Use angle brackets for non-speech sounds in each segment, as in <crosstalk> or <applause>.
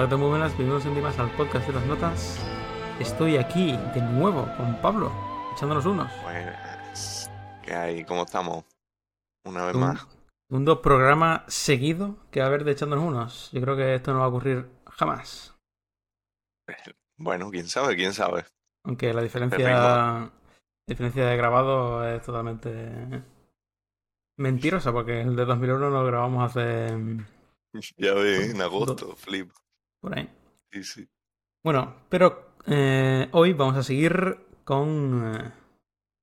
Hola. Muy buenas, bienvenidos un día más al podcast de las notas. Estoy aquí de nuevo con Pablo, echándonos unos. Buenas. ¿Qué hay? ¿Cómo estamos? Una vez Un- más. Segundo programa seguido que va a haber de echándonos unos. Yo creo que esto no va a ocurrir jamás. Bueno, quién sabe, quién sabe. Aunque la diferencia, la diferencia de grabado es totalmente mentirosa, porque el de 2001 lo grabamos hace <laughs> Ya ves, en agosto, flip. Por ahí. Sí, sí. Bueno, pero eh, hoy vamos a seguir con eh,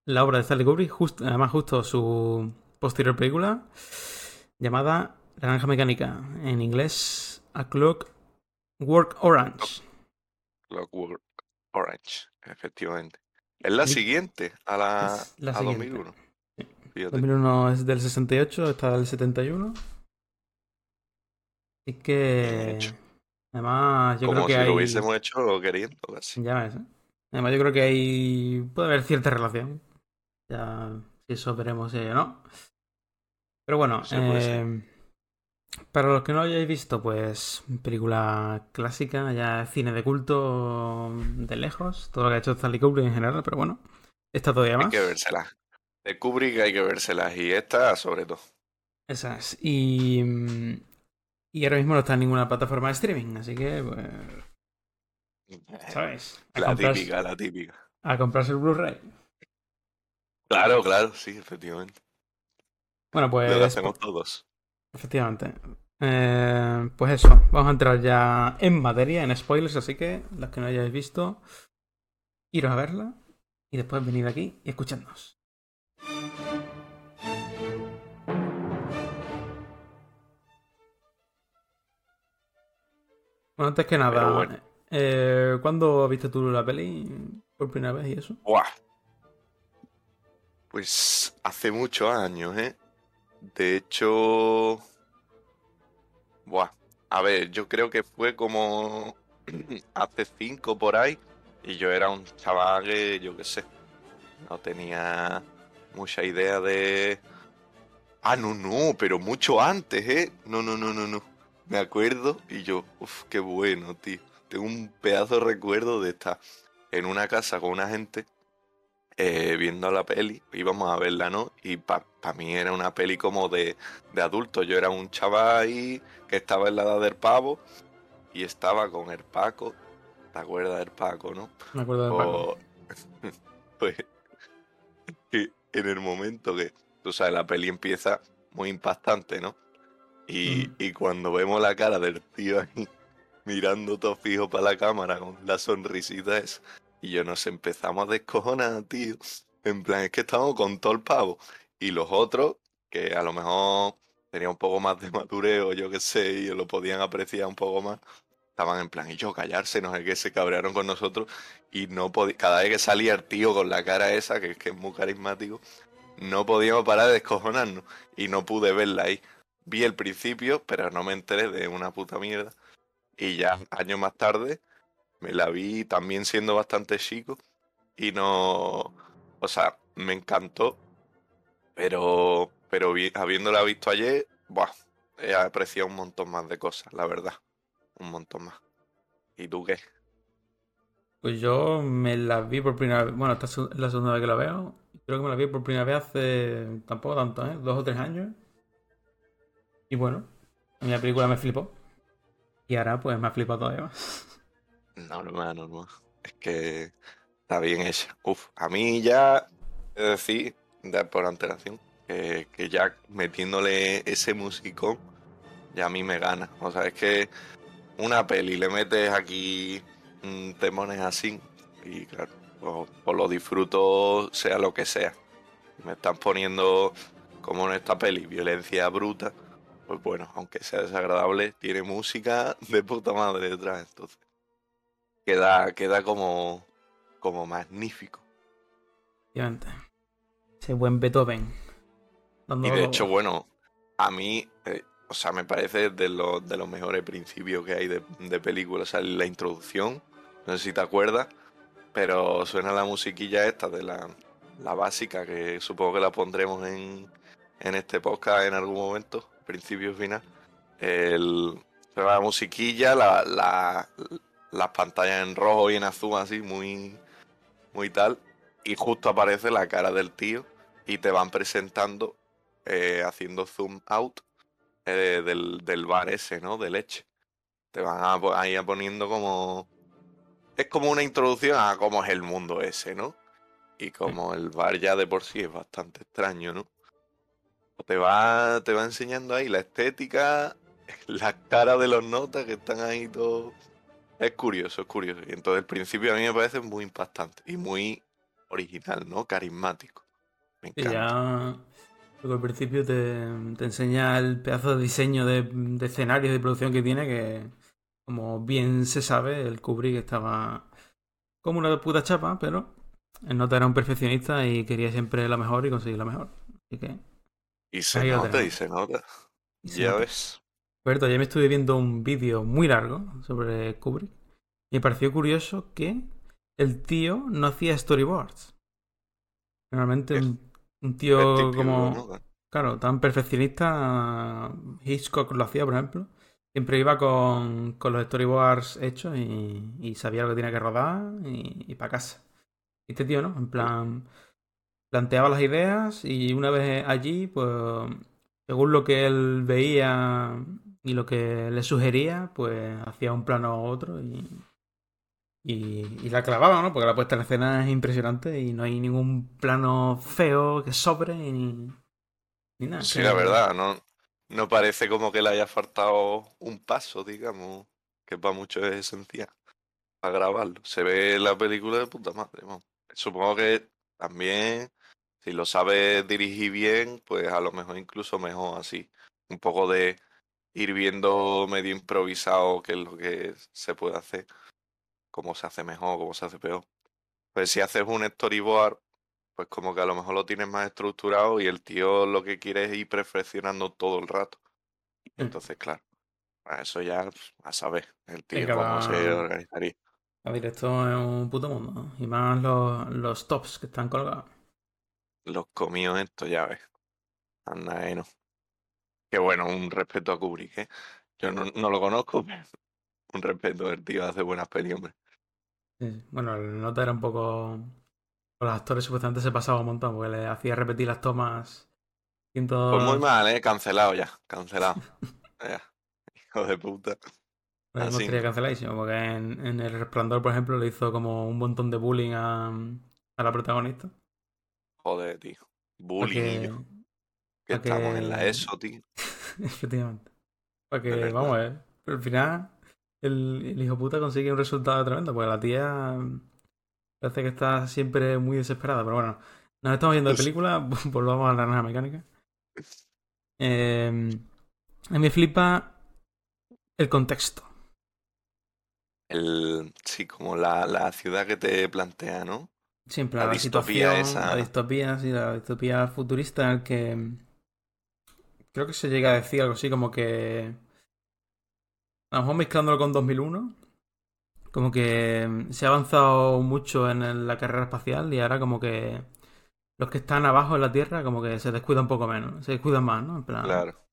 la obra de Stanley Kubrick, just- además justo su posterior película, llamada La Naranja Mecánica, en inglés A Clock Work Orange. Clockwork Orange, efectivamente. Es la siguiente a la, la a siguiente. 2001. Sí. Fíjate. 2001 es del 68, esta del 71. Así que... Además, yo Como creo que si hay... lo hubiésemos hecho queriendo, casi. Ya ves, ¿eh? Además, yo creo que hay. puede haber cierta relación. Ya, si eso veremos si hay o no. Pero bueno, Sí, eh, para los que no lo hayáis visto, pues película clásica, ya cine de culto de lejos, todo lo que ha hecho Stanley Kubrick en general, pero bueno, esta todavía Hay más. que vérselas. De Kubrick hay que vérselas. Y esta, sobre todo. Esa es. Y, mm, y ahora mismo no está en ninguna plataforma de streaming, así que, pues, ¿sabes? A, La típica, la típica. a comprarse el Blu-ray. Claro, claro, sí, efectivamente. Bueno, pues. Lo hacemos todos. Efectivamente. Eh, pues eso, vamos a entrar ya en materia, en spoilers, así que los que no hayáis visto, iros a verla y después venid aquí y escuchadnos. Bueno, antes que nada, bueno. eh, ¿cuándo viste tú la peli por primera vez y eso? Buah. Pues hace muchos años, ¿eh? De hecho... Buah. A ver, yo creo que fue como <clears throat> hace cinco por ahí. Y yo era un chaval que, yo qué sé, no tenía mucha idea de... Ah, no, no, pero mucho antes, ¿eh? No, no, no, no, no. Me acuerdo y yo, uff, qué bueno, tío. Tengo un pedazo de recuerdo de estar en una casa con una gente eh, viendo la peli, íbamos a verla, ¿no? Y para mí era una peli como de, de adulto. Yo era un chaval ahí que estaba en la edad del pavo y estaba con el Paco. ¿Te acuerdas del Paco, no? Me acuerdo de Paco. O- <laughs> pues en el momento que, tú sabes, la peli empieza muy impactante, ¿no? Y, Ujú. y cuando vemos la cara del tío ahí <laughs> mirando todo fijo para la cámara con la sonrisita esa, y yo nos empezamos a descojonar, tío. En plan, es que estamos con todo el pavo. Y los otros, que a lo mejor tenían un poco más de <laughs> madureo, yo qué sé, y lo podían apreciar un poco más, estaban en plan, y yo callarse, no sé qué, se cabrearon con nosotros. Y no cada vez que salía el tío con la cara esa, que, que es muy carismático, no podíamos parar de descojonarnos. Y no pude verla ahí. Vi el principio, pero no me enteré de una puta mierda. Y ya años más tarde me la vi también siendo bastante chico. Y no. O sea, me encantó. Pero. Pero vi- habiéndola visto ayer, buah, he apreciado un montón más de cosas, la verdad. Un montón más. ¿Y tú qué? Pues yo me la vi por primera vez. Bueno, esta es la segunda vez que la veo. Creo que me la vi por primera vez hace tampoco tanto, ¿eh? Dos o tres años. Y bueno, a la película me flipó. Y ahora pues me ha flipado todavía más. Normal, normal. Es que está bien hecha. Uf, a mí ya, es decir, de por antelación, que, ya metiéndole ese musicón, ya a mí me gana. O sea, es que una peli le metes aquí mm, temones así, y claro, pues lo disfruto sea lo que sea. Me están poniendo, como en esta peli, violencia bruta. Pues bueno, aunque sea desagradable, tiene música <laughs> de puta madre detrás, entonces queda, queda como, como magnífico. Ese buen Beethoven. Y de hecho, bueno, a mí, eh, o sea, me parece de los, de los mejores principios que hay de, de películas. O sea, la introducción, no sé si te acuerdas, pero suena la musiquilla esta de la, la básica, que supongo que la pondremos en, en este podcast en algún momento, principio final. El, la musiquilla, la, la- las pantallas en rojo y en azul, así, muy, muy tal. Y justo aparece la cara del tío y te van presentando, eh, haciendo zoom out eh, del, del bar ese, ¿no? De leche. Te van a, ahí a poniendo como... Es como una introducción a cómo es el mundo ese, ¿no? Y como el bar ya de por sí es bastante extraño, ¿no? Te va, te va enseñando ahí la estética, <laughs> la cara de los notas que están ahí todos. Es curioso, es curioso. Y entonces el principio a mí me parece muy impactante y muy original, ¿no? Carismático. Me Y encanta. ya. Luego al principio te, te enseña el pedazo de diseño de, de escenarios de producción que tiene, que como bien se sabe, el Kubrick estaba como una puta chapa, pero el nota era un perfeccionista y quería siempre lo mejor y conseguir lo mejor. Así que. Y se ahí nota, y se nota. y se Ya nota. ves. Roberto, ya me estuve viendo un vídeo muy largo sobre Kubrick y me pareció curioso que el tío no hacía storyboards. Normalmente un, tío típico, como, ¿no? claro, tan perfeccionista, Hitchcock lo hacía, por ejemplo. Siempre iba con, con los storyboards hechos y, y sabía lo que tenía que rodar y, para casa. Y este tío, ¿no? En plan, planteaba las ideas y una vez allí, pues, según lo que él veía y lo que le sugería, pues hacía un plano u otro y, y, la clavaba, ¿no? Porque la puesta en escena es impresionante y no hay ningún plano feo que sobre ni, nada. Sí, la verdad, no, no parece como que le haya faltado un paso, digamos, que para muchos es esencial para grabarlo. Se ve la película de puta madre. Supongo que también, si lo sabes dirigir bien, pues a lo mejor incluso mejor así. Un poco de ir viendo medio improvisado qué es lo que se puede hacer, cómo se hace mejor, cómo se hace peor. Pues si haces un storyboard, pues como que a lo mejor lo tienes más estructurado y el tío lo que quiere es ir perfeccionando todo el rato. Mm. Entonces, claro, eso ya pues, a saber el tío Venga, cómo va. se organizaría. A ver, esto es un puto mundo. Y más los, los tops que están colgados. Los comidos estos, ya ves. Anda, eh, no. Qué bueno, un respeto a Kubrick, ¿eh? Yo no, no lo conozco, pero un respeto, el tío hace buenas pelis, hombre. Sí. Bueno, el nota era un poco. Los actores supuestamente se pasaba un montón porque le hacía repetir las tomas. Ciento... Pues muy mal, ¿eh? Cancelado ya, cancelado. Ya, Hijo de puta. <laughs> Mismo así. estaría canceladísimo porque en, en El Resplandor, por ejemplo, le hizo como un montón de bullying a, a la protagonista. Joder, tío. Bullying, Porque, que estamos en la ESO, tío. <laughs> efectivamente. Para De que, verdad. vamos a ver. Pero al final, el, el hijo puta consigue un resultado tremendo porque la tía parece que está siempre muy desesperada. Pero bueno, nos estamos yendo de Pues- película, <laughs> volvamos a la naranja mecánica. <laughs> Eh, a mí me flipa el contexto. El, sí, como la, la ciudad que te plantea, ¿no? Siempre La la, distopía esa. la distopía, sí, la distopía futurista en el que creo que se llega a decir algo así como que a lo mejor mezclándolo con 2001 como que se ha avanzado mucho en la carrera espacial y ahora como que los que están abajo en la Tierra como que se descuidan un poco menos, se descuidan más, ¿no? En plan, Claro.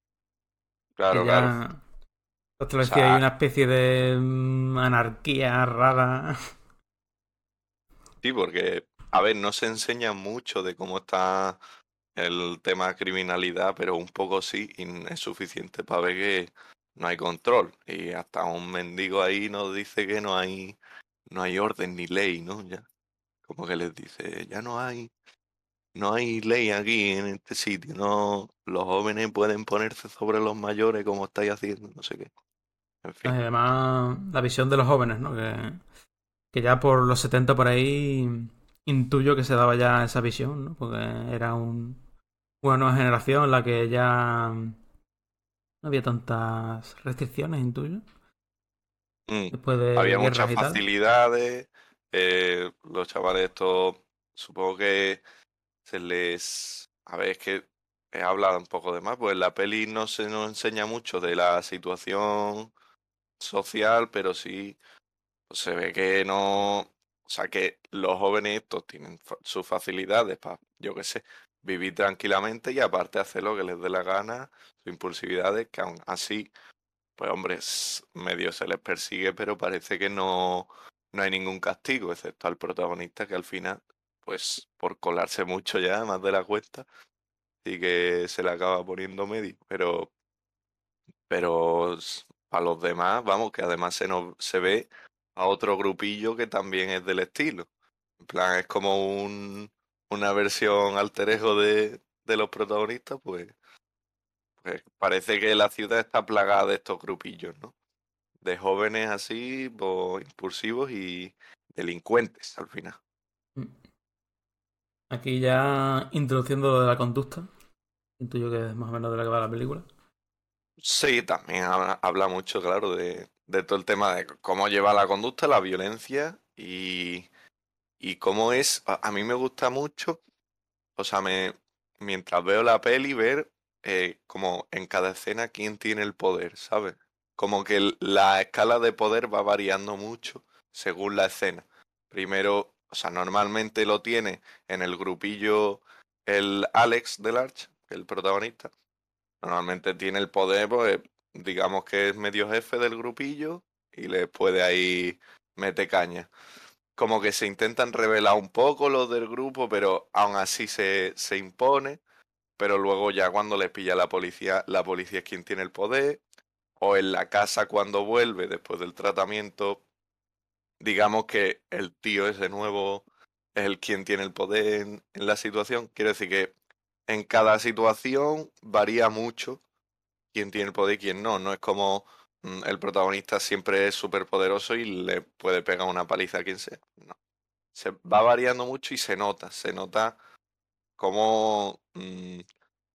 Claro, ya- claro. O sea- hay una especie de mm, anarquía rara. Sí, porque, a ver, no se enseña mucho de cómo está el tema criminalidad, pero un poco sí, y es suficiente para ver que no hay control. Y hasta un mendigo ahí nos dice que no hay, no hay orden ni ley, ¿no? Ya. Como que les dice, ya no hay, no hay ley aquí en este sitio, no, los jóvenes pueden ponerse sobre los mayores como estáis haciendo, no sé qué. En fin. Además, la visión de los jóvenes, ¿no? Que ya por los 70 por ahí intuyo que se daba ya esa visión, ¿no? Porque era un, una nueva generación en la que ya no había tantas restricciones, intuyo. Mm. Después de Había muchas facilidades. eh, los chavales estos, supongo que se les... A ver, es que he hablado un poco de más, pues la peli no se nos enseña mucho de la situación social, pero sí se ve que no... O sea, que los jóvenes estos tienen sus facilidades para, yo qué sé, vivir tranquilamente y aparte hacer lo que les dé la gana, sus impulsividades, que aún así pues hombre, medio se les persigue, pero parece que no, no hay ningún castigo, excepto al protagonista que al final, pues por colarse mucho ya, más de la cuesta, y que se le acaba poniendo medio. Pero, pero para los demás, vamos, que además se, nos, se ve a otro grupillo que también es del estilo. En plan, es como un, una versión alterejo de, de los protagonistas, pues, pues parece que la ciudad está plagada de estos grupillos, ¿no? De jóvenes así, pues, impulsivos y delincuentes al final. Mm. Aquí ya introduciendo lo de la conducta, intuyo que es más o menos de la que va la película. Sí, también habla, mucho, claro, de, de, todo el tema de cómo lleva la conducta, la violencia y, y cómo es. A, mí me gusta mucho, o sea, me, mientras veo la peli, ver eh, como en cada escena quién tiene el poder, ¿sabes? Como que la escala de poder va variando mucho según la escena. Primero, o sea, normalmente lo tiene en el grupillo el Alex del Arch, el protagonista. Normalmente tiene el poder, pues, digamos que es medio jefe del grupillo y le puede ahí mete caña. Como que se intentan revelar un poco los del grupo, pero aún así se, se impone pero luego ya cuando le pilla la policía, la policía es quien tiene el poder, o en la casa cuando vuelve después del tratamiento, digamos que el tío es de nuevo es el quien tiene el poder en, la situación. Quiere decir que en cada situación varía mucho quién tiene el poder y quién no. No es como mm, el protagonista siempre es súper poderoso y le puede pegar una paliza a quien sea. No. Se va variando mucho y se nota, se nota cómo mm,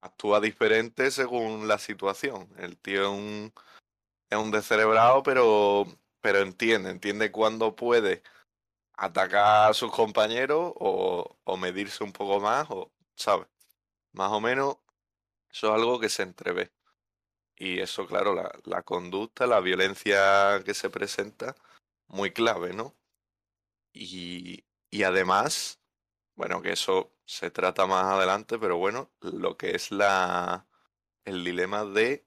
actúa diferente según la situación. El tío es un, es un descerebrado, pero, pero entiende, entiende cuándo puede atacar a sus compañeros o, o medirse un poco más, o, ¿sabes? Más o menos eso es algo que se entrevé. Y eso, claro, la, la conducta, la violencia que se presenta, muy clave, ¿no? Y, y además, bueno, que eso se trata más adelante, pero bueno, lo que es la el dilema de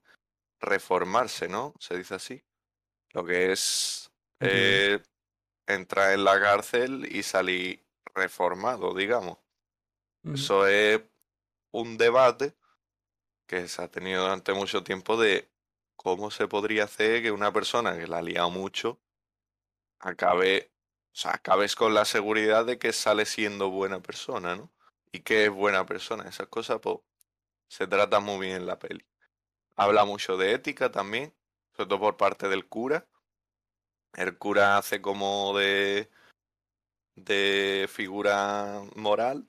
reformarse, ¿no? Se dice así. Lo que es eh, entrar en la cárcel y salir reformado, digamos. Eso es un debate que se ha tenido durante mucho tiempo de cómo se podría hacer que una persona que la ha liado mucho acabe, o sea, acabes con la seguridad de que sale siendo buena persona, ¿no? y que es buena persona. Esas cosas, pues, se tratan muy bien en la peli. Habla mucho de ética también, sobre todo por parte del cura. El cura hace como de, de figura moral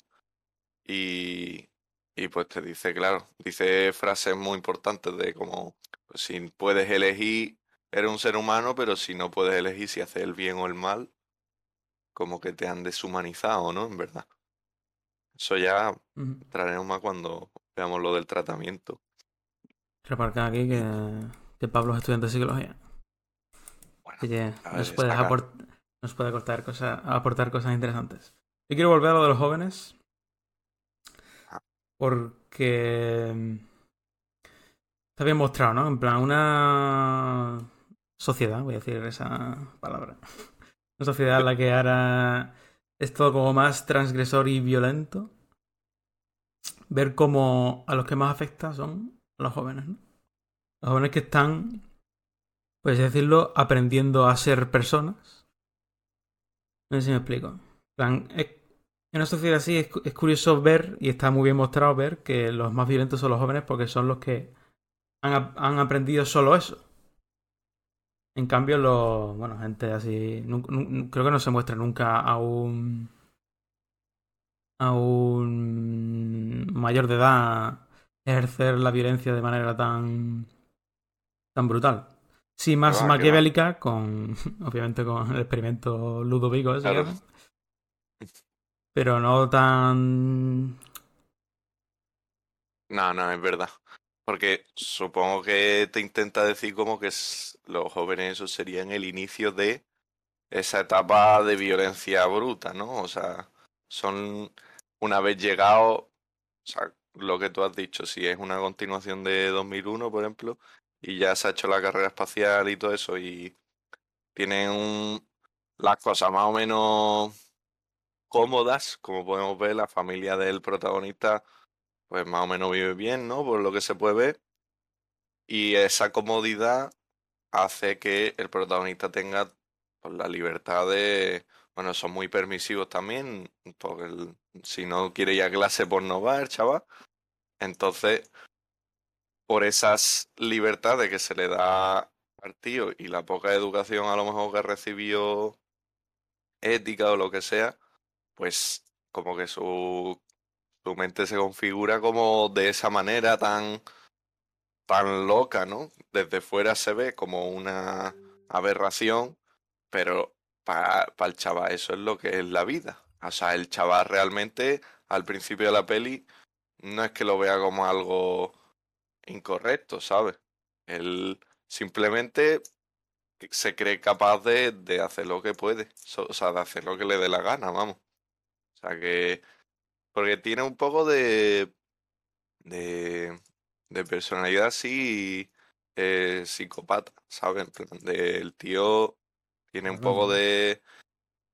y, y pues te dice, claro, dice frases muy importantes de como, pues, si puedes elegir, eres un ser humano, pero si no puedes elegir si haces el bien o el mal, como que te han deshumanizado, ¿no? En verdad. Eso ya traeremos más cuando veamos lo del tratamiento. Reparca aquí que, que, Pablo es estudiante de psicología. Así que nos, puede nos puede aportar cosas, aportar cosas interesantes. Yo quiero volver a lo de los jóvenes. Porque mm, está bien mostrado, ¿no? En plan, una sociedad, voy a decir esa palabra. <laughs> Una sociedad en la que ahora es todo como más transgresor y violento. Ver cómo a los que más afecta son los jóvenes, ¿no? Los jóvenes que están, pues decirlo, aprendiendo a ser personas. No sé si me explico. En, una sociedad así es, es, curioso ver, y está muy bien mostrado ver, que los más violentos son los jóvenes porque son los que han, han aprendido solo eso. En cambio, los. Bueno, gente así. creo que no se muestra nunca a un. a un mayor de edad ejercer la violencia de manera tan. tan brutal. Sí, más maquiavélica, con. <laughs> obviamente con el experimento Ludovico ese. Pero no tan. No, no, es verdad. Porque supongo que te intenta decir como que los jóvenes eso serían el inicio de esa etapa de violencia bruta, ¿no? O sea, son una vez llegado, o sea, lo que tú has dicho, si es una continuación de 2001, por ejemplo, y ya se ha hecho la carrera espacial y todo eso y tienen las cosas más o menos cómodas, como podemos ver, la familia del protagonista pues más o menos vive bien, ¿no? Por lo que se puede ver. Y esa comodidad hace que el protagonista tenga pues, la libertad de... Bueno, son muy permisivos también, porque si no quiere ir a clase, pues no va el chaval. Entonces, por esas libertades que se le da al tío y la poca educación a lo mejor que recibió ética o lo que sea, pues como que su, su mente se configura como de esa manera tan, tan loca, ¿no? Desde fuera se ve como una aberración, pero para el chaval eso es lo que es la vida. O sea, el chaval realmente al principio de la peli no es que lo vea como algo incorrecto, ¿sabes? Él simplemente se cree capaz de, de hacer lo que puede, o sea, de hacer lo que le dé la gana, vamos. O sea que, porque tiene un poco de, de, de personalidad así eh, psicopata, ¿sabes? El tío tiene un poco de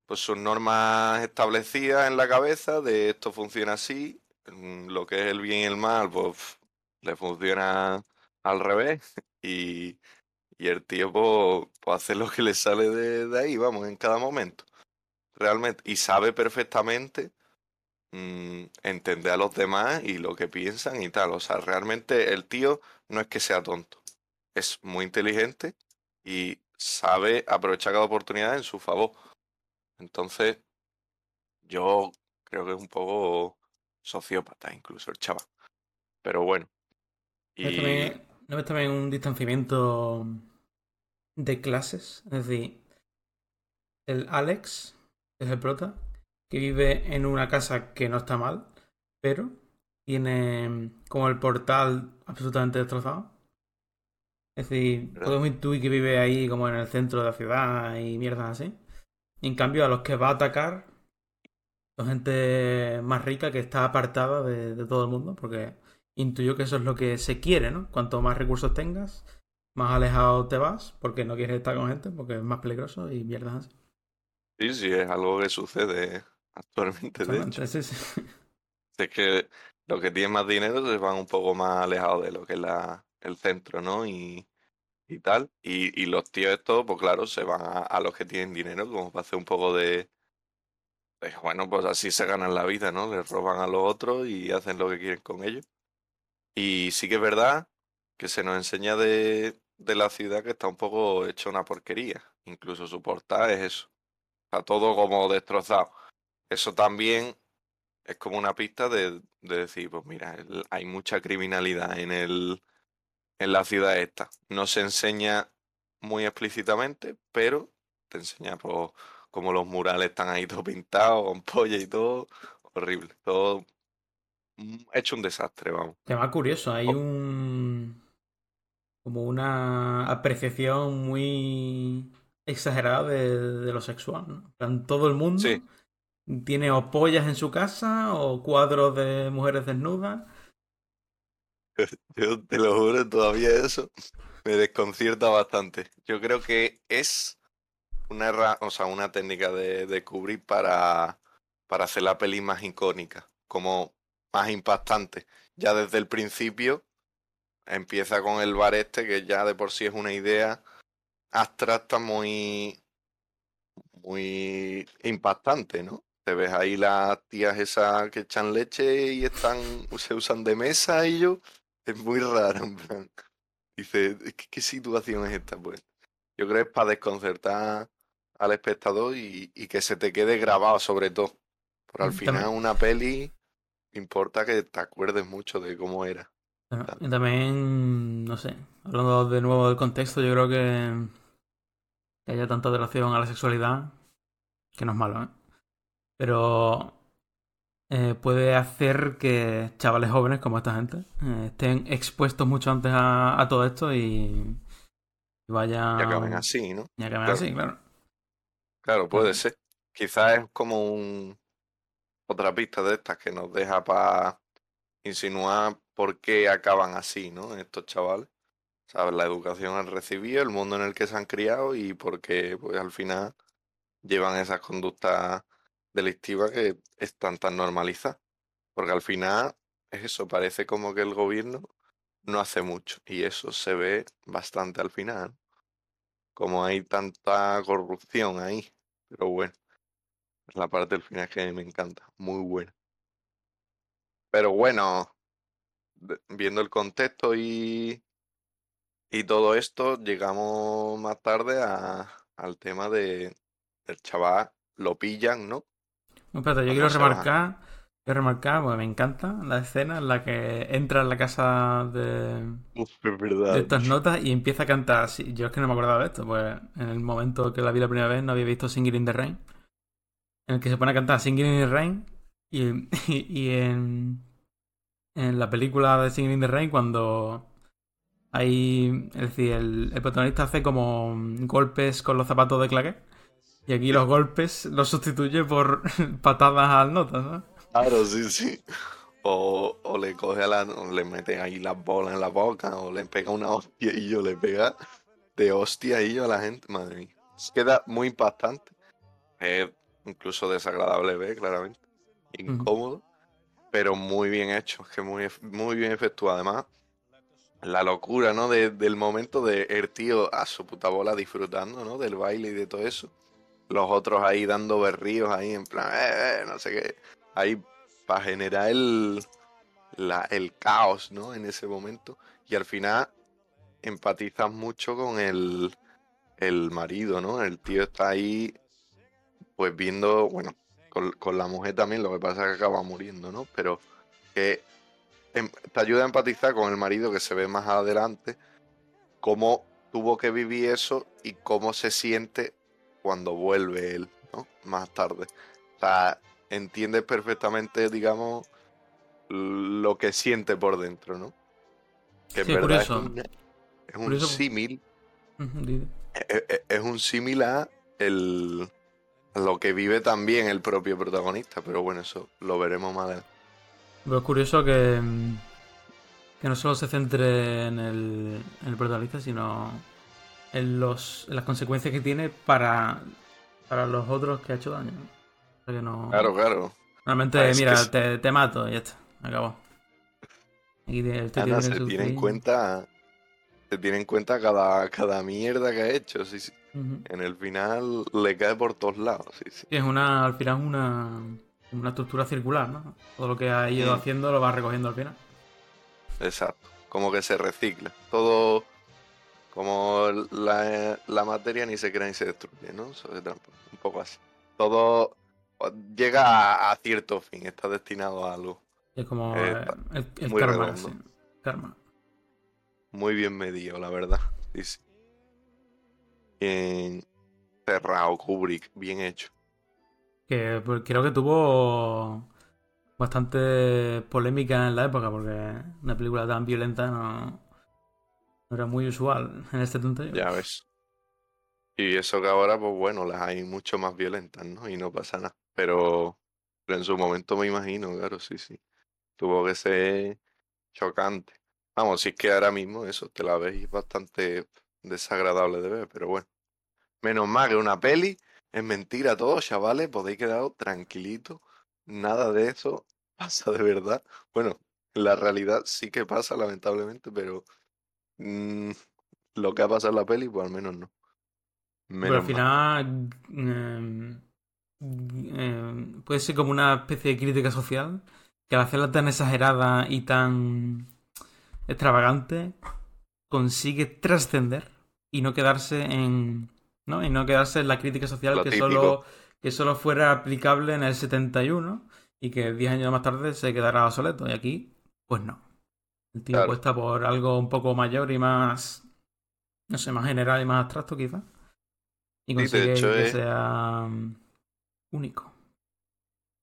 pues sus normas establecidas en la cabeza de esto funciona así, mm, lo que es el bien y el mal, pues le funciona al revés <laughs> y, y el tío pues, pues, hace lo que le sale de, ahí, vamos, en cada momento. Realmente. Y sabe perfectamente mm, entender a los demás y lo que piensan y tal. O sea, realmente el tío no es que sea tonto. Es muy inteligente y sabe aprovechar cada oportunidad en su favor. Entonces, yo creo que es un poco sociópata incluso el chaval. Pero bueno. Y... ¿No ves también un distanciamiento de clases. Es decir, el Alex es el prota, que vive en una casa que no está mal, pero tiene como el portal absolutamente destrozado. Es decir, podemos intuir que vive ahí como en el centro de la ciudad y mierdas así. en cambio, a los que va a atacar son gente más rica que está apartada de, de todo el mundo, porque intuyo que eso es lo que se quiere, ¿no? Cuanto más recursos tengas, más alejado te vas porque no quieres estar con gente, porque es más peligroso y mierdas así. Sí, sí, es algo que sucede <laughs> actualmente, de hecho. <laughs> Es que los que tienen más dinero se van un poco más alejados de lo que es la, el centro, ¿no? Y, y tal. Y, y, los tíos estos, pues claro, se van a, los que tienen dinero, como para hacer un poco de, de, Bueno, pues así se ganan la vida, ¿no? Les roban a los otros y hacen lo que quieren con ellos. Y sí que es verdad que se nos enseña de, de la ciudad que está un poco hecho una porquería. Incluso su portal es eso. Está todo como destrozado. Eso también es como una pista de, de decir, pues mira, hay mucha criminalidad en el en la ciudad esta. No se enseña muy explícitamente, pero te enseña pues, como los murales están ahí todo pintados, con polla y todo. Horrible. Todo hecho un desastre, vamos. Tema curioso, hay un como una apreciación muy exagerada de, lo sexual. ¿no? todo el mundo tiene o pollas en su casa o cuadros de mujeres desnudas. <laughs> Yo te lo juro, todavía eso me desconcierta bastante. Yo creo que es una, o sea, una técnica de, de Kubrick para, para hacer la peli más icónica, como más impactante. Ya desde el principio empieza con el bar este, que ya de por sí es una idea abstracta muy, muy impactante, ¿no? Te ves ahí las tías esas que echan leche y están, se usan de mesa y yo, es muy raro, en plan. Dice, ¿qué, situación es esta? Pues yo creo que es para desconcertar al espectador y, y que se te quede grabado sobre todo. Por al final una peli importa que te acuerdes mucho de cómo era. y también, no sé, hablando de nuevo del contexto, yo creo que, que haya tanta relación a la sexualidad, que no es malo, ¿eh? Pero eh, puede hacer que chavales jóvenes como esta gente eh, estén expuestos mucho antes a, todo esto y, y vayan... Y acaben así, ¿no? Y acaben así, claro. Claro, puede ser. Quizás es como un, otra pista de estas que nos deja para insinuar por qué acaban así, ¿no? Estos chavales. ¿Sabes? La educación han recibido, el mundo en el que se han criado y porque pues al final llevan esas conductas delictivas que están tan normalizadas. Porque al final es eso, parece como que el gobierno no hace mucho y eso se ve bastante al final. Como hay tanta corrupción ahí. Pero bueno, la parte del final que me encanta, muy buena. Pero bueno, viendo el contexto y, y todo esto, llegamos más tarde a, al tema de el chaval, lo pillan, ¿no? espérate, yo quiero remarcar, quiero remarcar, porque me encanta la escena en la que entra en la casa de, de estas notas y empieza a cantar. yo es que no me acordaba de esto, pues en el momento que la vi la primera vez no había visto Singing in the Rain, en el que se pone a cantar Singing in the Rain y, <laughs> y en en la película de Singing in the Rain cuando hay, es decir, el, protagonista hace como golpes con los zapatos de claque y aquí los golpes los sustituye por <laughs> patadas al notas, ¿no? Claro, sí, sí. O, le coge a la, le meten ahí las bolas en la boca, o le pega una hostia y yo le pega de hostia y yo a la gente, madre mía. Queda muy impactante. Es incluso desagradable ver, claramente. Incómodo pero muy bien hecho, que muy, muy bien efectuado. Además, la locura, ¿no? del momento de el tío a su puta bola disfrutando, ¿no? Del baile y de todo eso. Los otros ahí dando berríos ahí en plan, eh, eh, no sé qué. Ahí para generar el, la, el caos, ¿no? En ese momento. Y al final empatizas mucho con el, el marido, ¿no? El tío está ahí, pues viendo, bueno, con, la mujer también, lo que pasa es que acaba muriendo, ¿no? Pero que te ayuda a empatizar con el marido que se ve más adelante, cómo tuvo que vivir eso y cómo se siente cuando vuelve él, ¿no? Más tarde. O sea, entiendes perfectamente, digamos, lo que siente por dentro, ¿no? Que en verdad es un, es un símil. E, e, es, un símil a el, lo que vive también el propio protagonista, pero bueno, eso lo veremos más adelante. Pero es curioso que, que no solo se centre en el, protagonista, sino en, los, las consecuencias que tiene para, para los otros que ha hecho daño. Claro, claro. Realmente, ah, mira, te, mato y ya está, acabó. Y se tiene en cuenta se tiene en cuenta cada, cada mierda que ha hecho. Sí, sí. En el final le cae por todos lados. Sí, sí. Es una, al final es una, una estructura circular, ¿no? Todo lo que ha ido haciendo lo va recogiendo al final. Exacto. Como que se recicla. Todo. Como la, la materia ni se crea ni se destruye, ¿no? Un poco así. Todo llega a, cierto fin, está destinado a algo. Es como eh, el, karma, karma. Muy bien medido, la verdad. Sí, sí bien cerrado, Kubrick, bien hecho. Que pues, creo que tuvo bastante polémica en la época, porque una película tan violenta no, era muy usual en este tonto. Ya ves. Y eso que ahora, pues bueno, las hay mucho más violentas, ¿no? Y no pasa nada. Pero, pero en su momento me imagino, claro, sí, sí. Tuvo que ser chocante. Vamos, es que ahora mismo eso te la veis bastante desagradable de ver, pero bueno. Menos mal que una peli es mentira todo, chavales, podéis quedar tranquilitos. Nada de eso <laughs> pasa de verdad. Bueno, la realidad sí que pasa, lamentablemente, pero mm, lo que ha pasado en la peli, pues al menos no. pero al final em, em, puede ser como una especie de crítica social que al hacerla tan exagerada y tan extravagante consigue trascender y no quedarse en. ¿No? Y no quedarse en la crítica social que solo, que solo fuera aplicable en el 71 y que 10 años más tarde se quedara obsoleto. Y aquí, pues no. El tío apuesta por algo un poco mayor y más. No sé, más general y más abstracto, quizá. Y consigue que sea mm, único.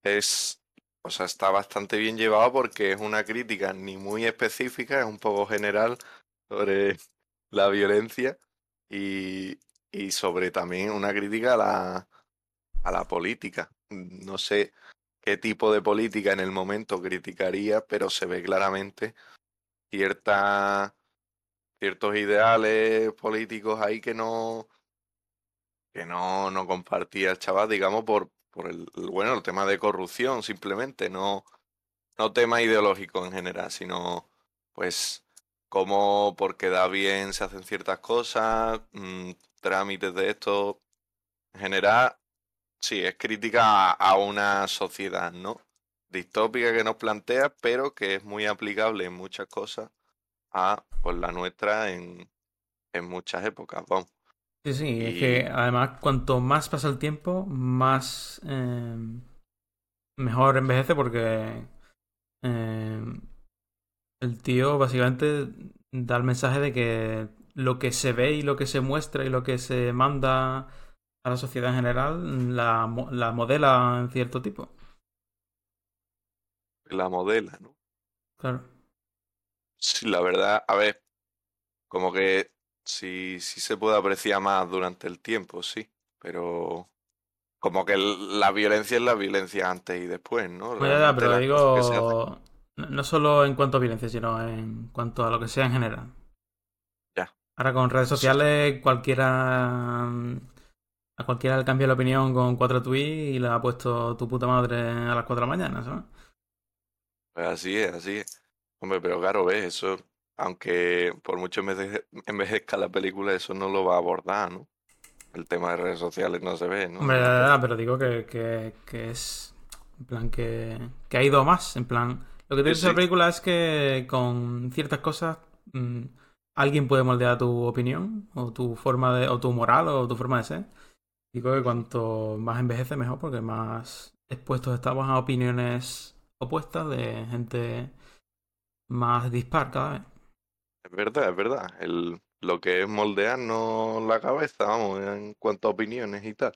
Es. O sea, está bastante bien llevado porque es una crítica ni muy específica, es un poco general sobre la violencia y, y sobre también una crítica a la, a la política. No sé qué tipo de política en el momento criticaría, pero se ve claramente cierta ciertos ideales políticos ahí que no que no, no compartía el chaval, digamos, por, por el, bueno, el tema de corrupción, simplemente, no, no tema ideológico en general, sino pues cómo porque da bien se hacen ciertas cosas, mm, trámites de esto. En general, sí, es crítica a, una sociedad, ¿no? Distópica que nos plantea, pero que es muy aplicable en muchas cosas a pues, la nuestra en, en muchas épocas, vamos. Sí, sí, es que además cuanto más pasa el tiempo, más eh, mejor envejece porque eh, el tío básicamente da el mensaje de que lo que se ve y lo que se muestra y lo que se manda a la sociedad en general la, la modela en cierto tipo. La modela, ¿no? Claro. Sí, la verdad, a ver, como que sí, sí se puede apreciar más durante el tiempo, sí, pero como que la violencia es la violencia antes y después, ¿no? Pues pero digo, no solo en cuanto a violencia, sino en cuanto a lo que sea en general. Ahora con redes sociales cualquiera a cualquiera le cambia la opinión con cuatro tweets y le ha puesto tu puta madre a las cuatro de la mañana, ¿sabes? Pues así es, así es. Hombre, pero claro, ves, eso aunque por mucho envejezca la película, eso no lo va a abordar, ¿no? El tema de redes sociales no se ve, ¿no? Hombre, pero digo que, que, es. En plan, que, que ha ido más. En plan, lo que te dice la película es que con ciertas cosas mm, alguien puede moldear tu opinión, o tu forma de. o tu moral, o tu forma de ser. Digo que cuanto más envejece, mejor, porque más expuestos estamos a opiniones opuestas de gente más dispar cada vez. Es verdad, es verdad. El, lo que es moldearnos la cabeza, vamos, en cuanto a opiniones y tal.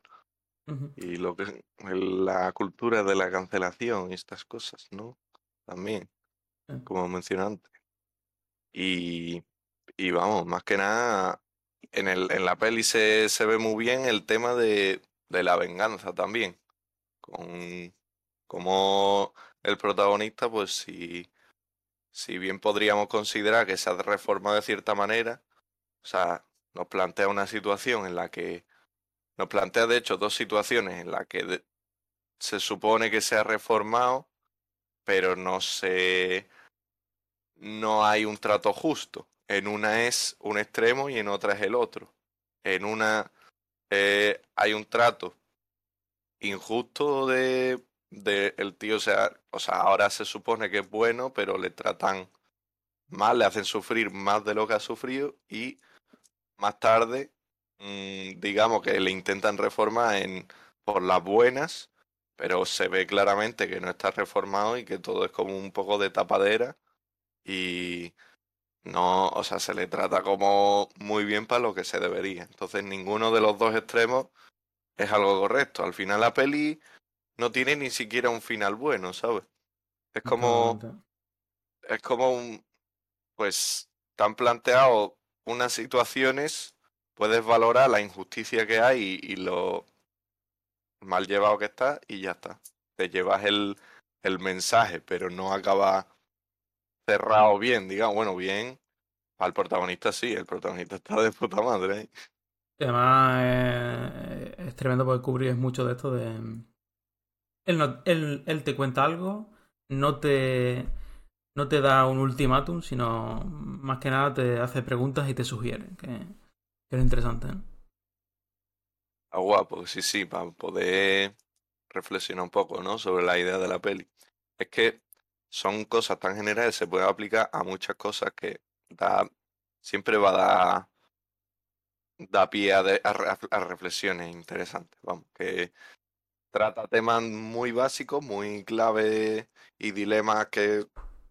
Y lo que es la cultura de la cancelación y estas cosas, ¿no? También, como mencioné antes. Y, y vamos, más que nada, en, el, en la peli se, se ve muy bien el tema de, de la venganza también. Con como el protagonista, pues si si bien podríamos considerar que se ha reformado de cierta manera, o sea, nos plantea una situación en la que, nos plantea de hecho dos situaciones en las que se supone que se ha reformado, pero no se, no hay un trato justo. En una es un extremo y en otra es el otro. En una eh, hay un trato injusto de de el tío, o sea, o sea, ahora se supone que es bueno, pero le tratan mal, le hacen sufrir más de lo que ha sufrido y más tarde, mm, digamos que le intentan reformar en por las buenas, pero se ve claramente que no está reformado y que todo es como un poco de tapadera y no, o sea, se le trata como muy bien para lo que se debería. Entonces, ninguno de los dos extremos es algo correcto. Al final la peli no tiene ni siquiera un final bueno, ¿sabes? Es como. Es como un. Pues. Tan planteado unas situaciones. Puedes valorar la injusticia que hay y, lo mal llevado que está y ya está. Te llevas el, el mensaje, pero no acaba cerrado bien, digamos. Bueno, bien. Al protagonista sí, el protagonista <laughs> está de puta madre. ¿eh? Además, es tremendo porque es mucho de esto de él, él, te cuenta algo, no te, no te da un ultimátum, sino más que nada te hace preguntas y te sugiere, que, es interesante. Ah, guapo, sí, sí, para poder reflexionar un poco, ¿no? Sobre la idea de la peli. Es que son cosas tan generales, se pueden aplicar a muchas cosas que da, siempre va a dar, da pie a, a reflexiones interesantes, vamos, que trata temas muy básicos, muy clave y dilemas que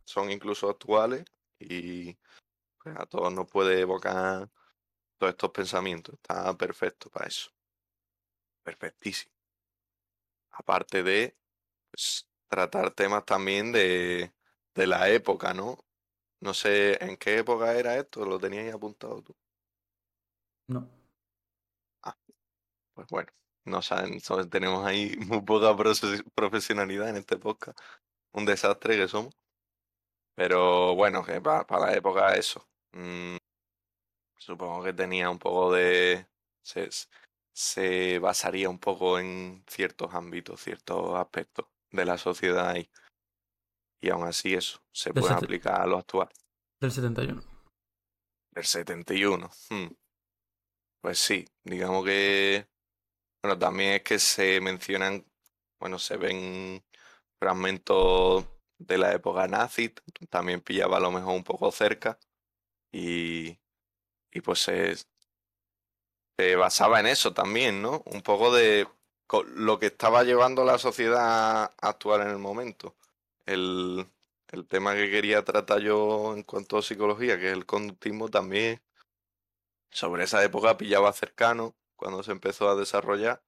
son incluso actuales y pues, a todos nos puede evocar todos estos pensamientos. Está perfecto para eso. Perfectísimo. Aparte de pues, tratar temas también de, de la época, ¿no? No sé en qué época era esto, lo tenías apuntado tú. No. Ah, pues bueno no saben, tenemos ahí <laughs> muy poca profesionalidad en este podcast. Un desastre que somos. Pero bueno, que para, la época eso. Mm, supongo que tenía un poco de... Se, se basaría un poco en ciertos ámbitos, ciertos aspectos de la sociedad ahí. Y aún así eso se puede aplicar a lo actual. Del 71. Del 71. Hmm. Pues sí, digamos que... Bueno, también es que se mencionan, bueno, se ven fragmentos de la época nazi, también pillaba a lo mejor un poco cerca y, y pues se, se basaba en eso también, ¿no? Un poco de lo que estaba llevando la sociedad actual en el momento. El, el tema que quería tratar yo en cuanto a psicología, que es el conductismo, también sobre esa época pillaba cercano cuando se empezó a desarrollar.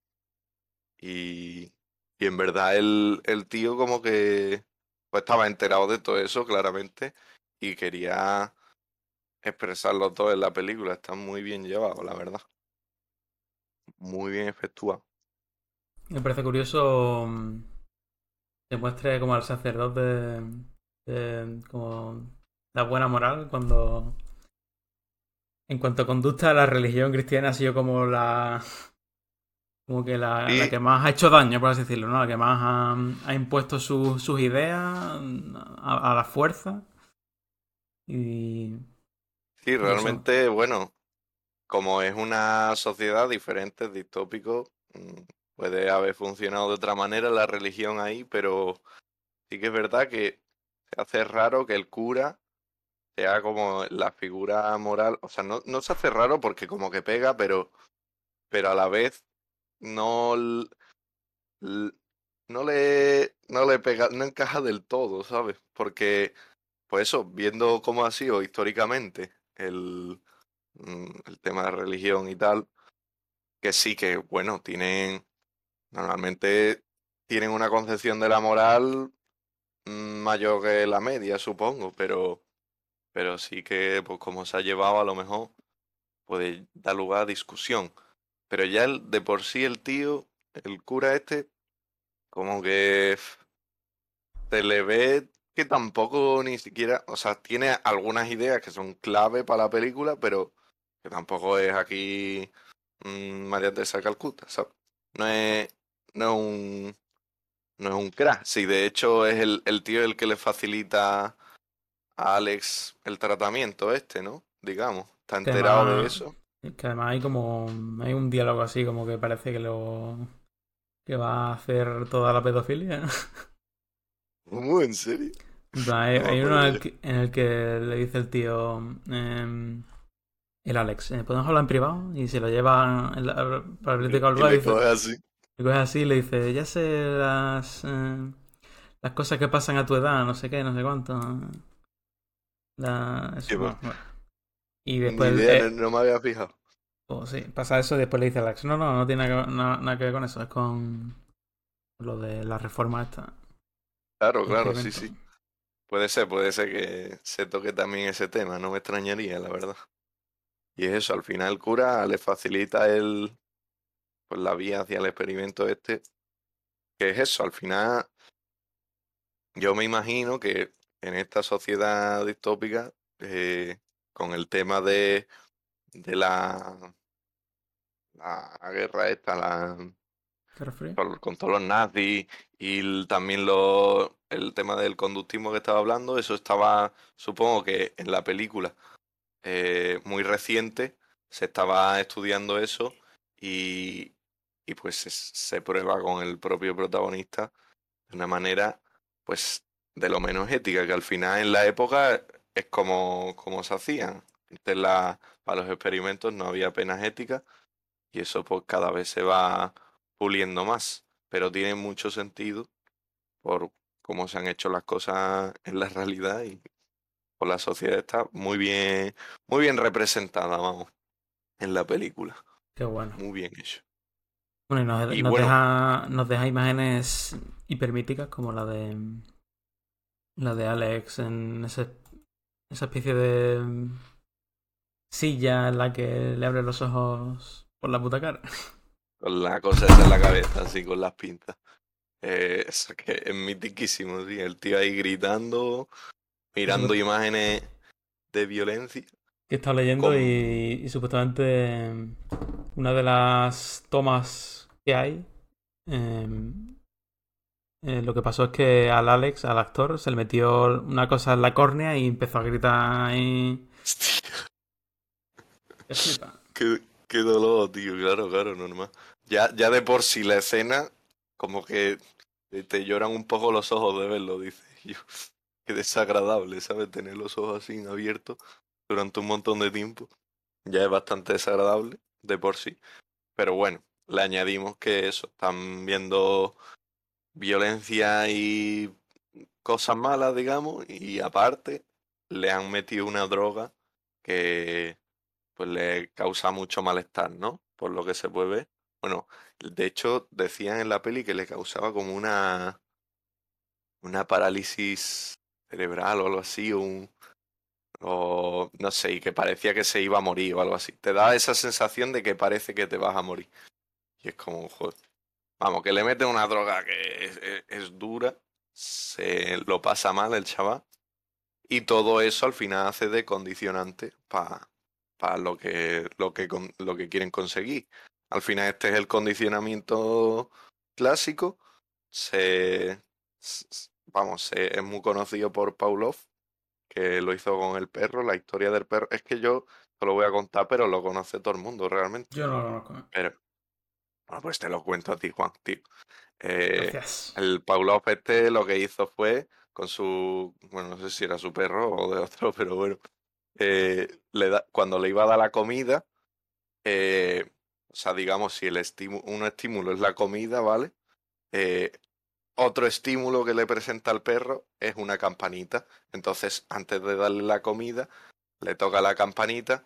Y, y en verdad el, el tío como que pues estaba enterado de todo eso claramente y quería expresarlo todo en la película. Está muy bien llevado, la verdad. Muy bien efectuado. Me parece curioso que mm, muestre como al sacerdote como la buena moral cuando en cuanto a conducta la religión cristiana ha sido como la como que la, que más ha hecho daño, por así decirlo, ¿no? La que más ha, impuesto sus ideas a, la fuerza. Y. Sí, realmente, bueno, como es una sociedad diferente, distópico, mm, puede haber funcionado de otra manera la religión ahí, pero sí que es verdad que se hace raro que el cura sea como la figura moral. O sea, no, no se hace raro porque como que pega, pero, pero a la vez no, no le, no le pega, no encaja del todo, ¿sabes? Porque, pues eso, viendo cómo ha sido históricamente el, mm, el tema de religión y tal, que sí que, bueno, tienen, normalmente tienen una concepción de la moral mayor que la media, supongo, pero, pero sí que, pues como se ha llevado, a lo mejor puede dar lugar a discusión. Pero ya de por sí el tío, el cura este, como que se le ve que tampoco ni siquiera, o sea, tiene algunas ideas que son clave para la película, pero que tampoco es aquí mmm, María Teresa Calcuta, ¿sabes? No es, no es un no es un crack. Sí, de hecho es el, el tío el que le facilita a Alex el tratamiento este, ¿no? Digamos, está enterado de eso. Que además hay como. Hay un diálogo así, como que parece que lo. que va a hacer toda la pedofilia. ¿Cómo? ¿En serio? hay, uno en el, que, le dice el tío. Em, el Alex, eh, ¿podemos hablar en privado? Y se lo lleva para el biblioteca al Y le coge así. Le coge así y le dice: Ya sé las. Eh, las cosas que pasan a tu edad, no sé qué, no sé cuánto. La, eso, bueno. Y después. Eh, no me había fijado. Pues sí, pasa eso y después le dice a Alex: No, no, no tiene nada, que ver con eso, es con lo de la reforma esta. Claro, claro, sí, sí. Puede ser, puede ser que se toque también ese tema, no me extrañaría, la verdad. Y es eso, al final el cura le facilita el, pues la vía hacia el experimento este, que es eso, al final yo me imagino que en esta sociedad distópica eh, con el tema de, de la, la guerra esta, la, con, todos los nazis y también lo, el tema del conductismo que estaba hablando, eso estaba, supongo que en la película eh, muy reciente se estaba estudiando eso y, y pues se, se, prueba con el propio protagonista de una manera pues de lo menos ética, que al final en la época es como, como se hacían. Antes la, para los experimentos no había penas éticas y eso pues cada vez se va puliendo más, pero tiene mucho sentido por cómo se han hecho las cosas en la <laughs> realidad y por la sociedad está muy bien, muy bien representada, vamos, en la película. Qué bueno. Muy bien hecho. Bueno, y nos, deja, nos deja imágenes hipermíticas como la de la de Alex en ese esa especie de silla en la que le abre los ojos por la puta cara. Con la cosa esa en la cabeza, así con las pintas. Eh, <laughs> eso que es mitiquísimo, sí. El tío ahí gritando, mirando imágenes de violencia. Que he estado leyendo y, y supuestamente una de las tomas que hay. em, eh, lo que pasó es que al Alex, al actor, se le metió una cosa en la córnea y empezó a gritar y. Qué qué, dolor, tío. Claro, claro, normal. Ya, ya de por sí la escena, como que te- te lloran un poco los ojos de verlo, dice <laughs> yo. Qué desagradable, ¿sabes? Tener los ojos así abiertos durante un montón de tiempo. Ya es bastante desagradable de por sí. Pero bueno, le añadimos que eso, están viendo violencia y cosas malas, digamos, y aparte le han metido una droga que pues le causa mucho malestar, ¿no? Por lo que se puede ver. Bueno, de hecho decían en la peli que le causaba como una una parálisis cerebral o algo así, o un o no sé, y que parecía que se iba a morir o algo así. Te da esa sensación de que parece que te vas a morir. Y es como, joder. Vamos, que le meten una droga que es, es- es dura, se lo pasa mal el chaval, y todo eso al final hace de condicionante para lo que, lo, que, lo que quieren conseguir. Al final este es el condicionamiento clásico, se, vamos, se- es muy conocido por Pavlov, que lo hizo con el perro, la historia del perro. Es que yo te lo voy a contar, pero lo conoce todo el mundo realmente. Yo no lo conozco. Pero, bueno, pues te lo cuento a ti, Juan, tío. Eh, Gracias. el Pavlov este lo que hizo fue con su, bueno, no sé si era su perro o de otro, <laughs> pero bueno, eh, le da, cuando le iba a dar la comida, eh, o sea, digamos, si el estímulo, un estímulo es la comida, ¿vale? Otro estímulo que le presenta al perro es una campanita. Entonces, antes de darle la comida, le toca la campanita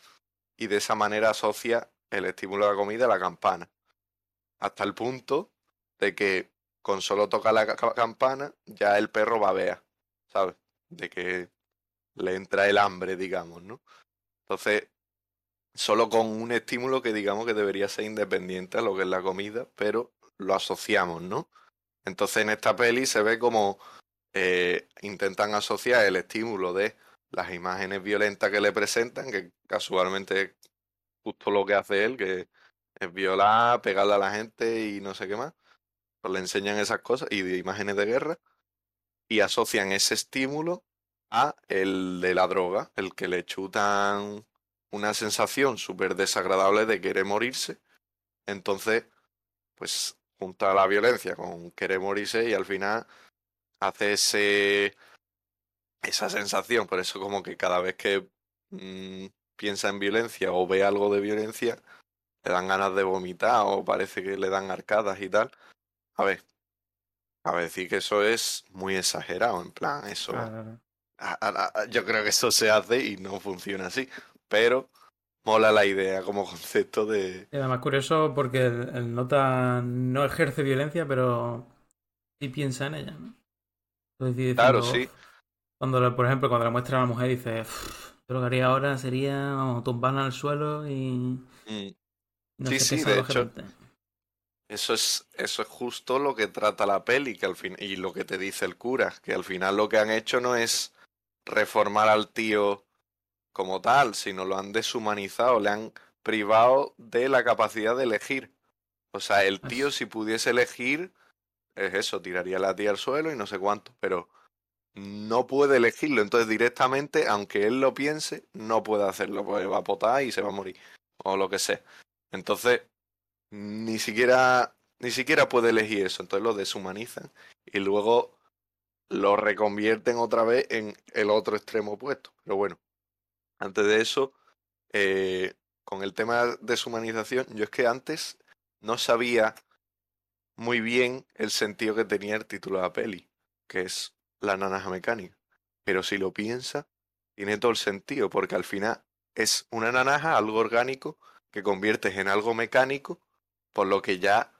y de esa manera asocia el estímulo de la comida a la campana. Hasta el punto de que con solo tocar la ca- campana ya el perro babea, ¿sabes? De que le entra el hambre, digamos, ¿no? Entonces, solo con un estímulo que digamos que debería ser independiente a lo que es la comida, pero lo asociamos, ¿no? Entonces en esta peli se ve como eh, intentan asociar el estímulo de las imágenes violentas que le presentan, que casualmente es justo lo que hace él, que es violar, pegarle a la gente y no sé qué más. Pues le enseñan esas cosas y de imágenes de guerra y asocian ese estímulo a el de la droga, el que le chutan una sensación súper desagradable de querer morirse. Entonces, pues junta la violencia con querer morirse y al final hace ese esa sensación. Por eso como que cada vez que mm, piensa en violencia o ve algo de violencia, le dan ganas de vomitar o parece que le dan arcadas y tal. A ver, a ver, decir que eso es muy exagerado, en plan, eso... Claro. a- a- a- yo creo que eso se hace y no funciona así, pero mola la idea como concepto de... Y además curioso porque el, el nota no ejerce violencia, pero sí piensa en ella, ¿no? Entonces, Claro, diciendo, sí. Cuando, por ejemplo, cuando le muestra a la mujer, dice, "Uf, yo lo que haría ahora sería, vamos, tumbarla al suelo y Mm. Sí, sí, de salvajemente". Eso es, eso es justo lo que trata la peli, que al fin, y lo que te dice el cura, que al final lo que han hecho no es reformar al tío como tal, sino lo han deshumanizado, le han privado de la capacidad de elegir. O sea, el tío si pudiese elegir, es eso, tiraría a la tía al suelo y no sé cuánto, pero no puede elegirlo, entonces directamente, aunque él lo piense, no puede hacerlo, pues va a potar y se va a morir, o lo que sea. Entonces, ni siquiera, ni siquiera puede elegir eso, entonces lo deshumanizan y luego lo reconvierten otra vez en el otro extremo opuesto. Pero bueno, antes de eso, eh, con el tema de deshumanización, yo es que antes no sabía muy bien el sentido que tenía el título de la peli, que es La naranja mecánica. Pero si lo piensa, tiene todo el sentido, porque al final es una naranja, algo orgánico, que conviertes en algo mecánico, por lo que ya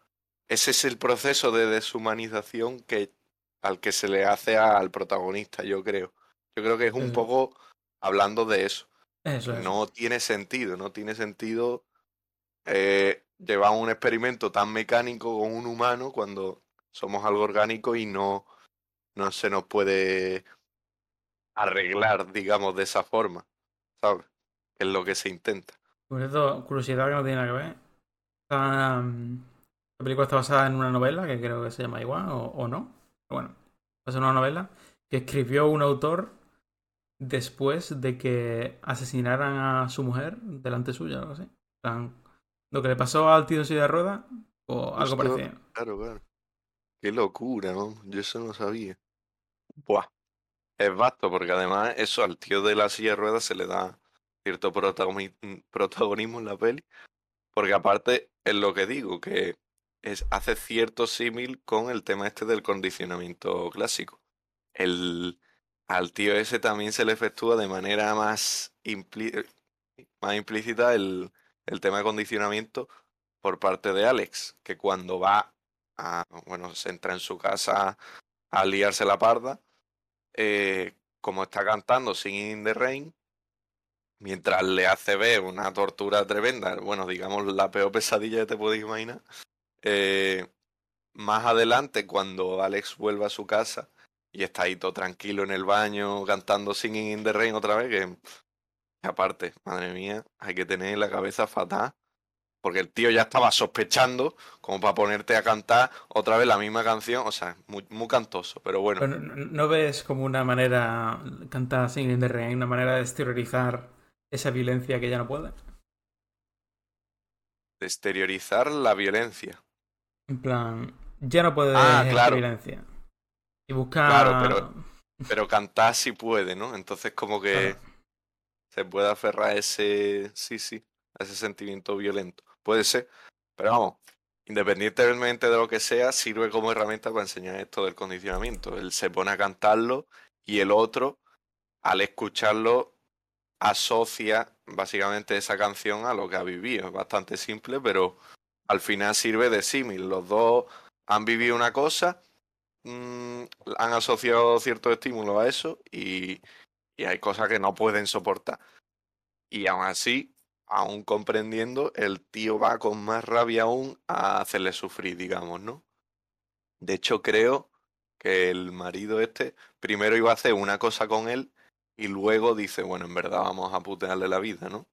ese es el proceso de deshumanización que al que se le hace al protagonista, yo creo. Yo creo que es un poco hablando de eso. Eso es. No tiene sentido, no tiene sentido eh, llevar un experimento tan mecánico con un humano cuando somos algo orgánico y no, no se nos puede arreglar, digamos, de esa forma, ¿sabes? es lo que se intenta. Por cierto, curiosidad que no tiene nada que ver. Está, mm, la película está basada en una novela que creo que se llama igual, o, o no. Pero bueno, es una novela que escribió un autor después de que asesinaran a su mujer delante suya o algo así. Lo que le pasó al tío en silla de ruedas o algo Justo- parecido. Claro, claro. Qué locura, ¿no? Yo eso no sabía. Buah. Es vasto, porque además eso al tío de la silla de ruedas se le da cierto protagoni- protagonismo en la peli. Porque aparte es lo que digo, que es, hace cierto símil con el tema este del condicionamiento clásico. El, al tío ese también se le efectúa de manera más, implí- más implícita el, el tema de condicionamiento por parte de Alex, que cuando va a, bueno, se entra en su casa a liarse la parda, eh, como está cantando Singing in the Rain, mientras le hace ver una tortura tremenda, bueno, digamos la peor pesadilla que te puedes imaginar, eh, más adelante cuando Alex vuelve a su casa y está ahí todo tranquilo en el baño cantando Singing in the Rain otra vez, que, aparte, madre mía, hay que tener la cabeza fatal. Porque el tío ya estaba sospechando como para ponerte a cantar otra vez la misma canción. O sea, muy, cantoso, pero bueno. ¿no ves como una manera, cantar Singing in the Rain, una manera de exteriorizar esa violencia que ya no puede? de exteriorizar la violencia. En plan, ya no puede Ah, claro. violencia. Y buscar... Claro, pero- Pero <laughs> cantar sí puede, ¿no? Entonces como que Claro. se puede aferrar a ese, sí, sí, a ese sentimiento violento. Puede ser, pero vamos, independientemente de lo que sea, sirve como herramienta para enseñar esto del condicionamiento. Él se pone a cantarlo y el otro, al escucharlo, asocia básicamente esa canción a lo que ha vivido. Es bastante simple, pero al final sirve de símil. Los dos han vivido una cosa, mm, han asociado ciertos estímulos a eso y, y hay cosas que no pueden soportar. Y aún así, aún comprendiendo, el tío va con más rabia aún a hacerle sufrir, digamos, ¿no? De hecho, creo que el marido este primero iba a hacer una cosa con él y luego dice, bueno, en verdad vamos a putearle la vida, ¿no?